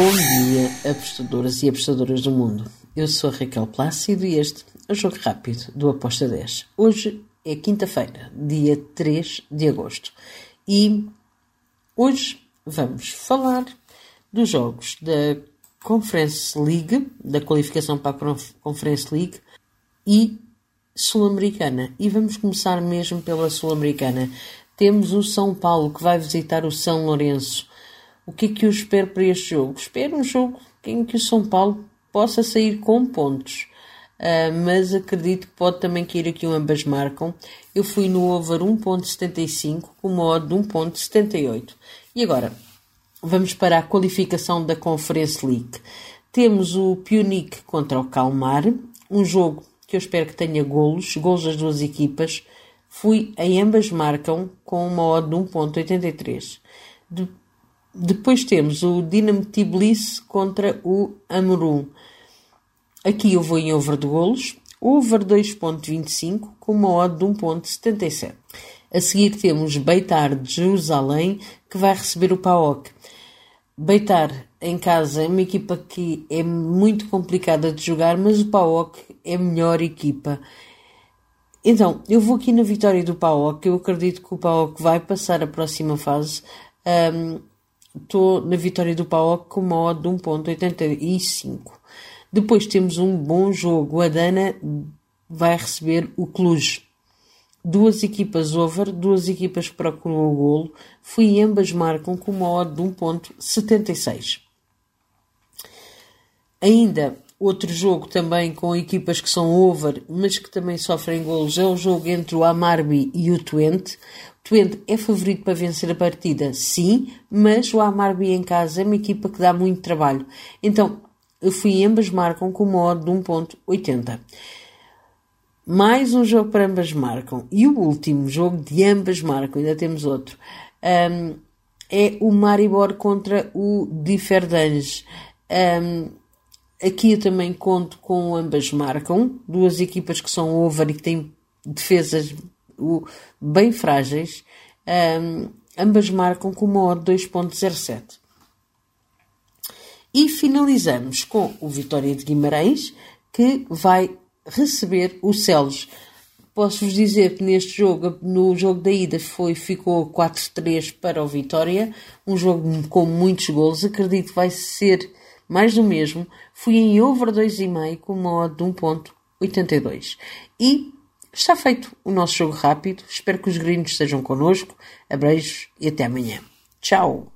Bom dia, apostadoras e apostadoras do mundo. Eu sou a Raquel Plácido e este é o Jogo Rápido do Aposta 10. Hoje é quinta-feira, dia 3 de agosto. E hoje vamos falar dos jogos da Conference League, da qualificação para a Conference League e Sul-Americana. E vamos começar mesmo pela Sul-Americana. Temos o São Paulo que vai visitar o São Lourenço. O que é que eu espero para este jogo? Espero um jogo em que o São Paulo possa sair com pontos. Uh, mas acredito que pode também cair aqui um ambas marcam. Eu fui no over 1.75 com uma odd de 1.78. E agora, vamos para a qualificação da Conference League. Temos o Punic contra o Calmar, um jogo que eu espero que tenha golos, golos das duas equipas. Fui em ambas marcam com uma odd de 1.83. De, depois temos o Dinamo Tbilisi contra o Amorum. Aqui eu vou em over de golos, over 2.25 com uma odd de 1.77. A seguir temos Beitar de Jerusalém que vai receber o PAOK. Beitar em casa é uma equipa que é muito complicada de jogar, mas o PAOK é a melhor equipa. Então, eu vou aqui na vitória do PAOK. Eu acredito que o PAOK vai passar a próxima fase. Estou na vitória do PAOK com uma odd de 1.85. Depois temos um bom jogo. A Dana vai receber o Cluj. Duas equipas over, duas equipas procuram o golo. Fui ambas marcam com uma odd de 1.76. Ainda Outro jogo também com equipas que são over, mas que também sofrem golos, é o jogo entre o Amarby e o Twente. O Twente é favorito para vencer a partida, sim, mas o Amarby em casa é uma equipa que dá muito trabalho. Então, eu fui ambas marcam com uma odd de 1.80. Mais um jogo para ambas marcam. E o último jogo de ambas marcam, ainda temos outro, um, é o Maribor contra o Differdange. Um, Aqui eu também conto com ambas marcam, duas equipas que são over e que têm defesas bem frágeis. Um, ambas marcam com uma odd 2.07. E finalizamos com o Vitória de Guimarães, que vai receber o Celos. Posso-vos dizer que neste jogo, no jogo da ida, foi, ficou 4-3 para o Vitória, um jogo com muitos golos. Acredito que vai ser mais do mesmo, fui em over 2,5 com uma odd de 1.82. E está feito o nosso jogo rápido. Espero que os gringos estejam connosco. Abreijos e até amanhã. Tchau!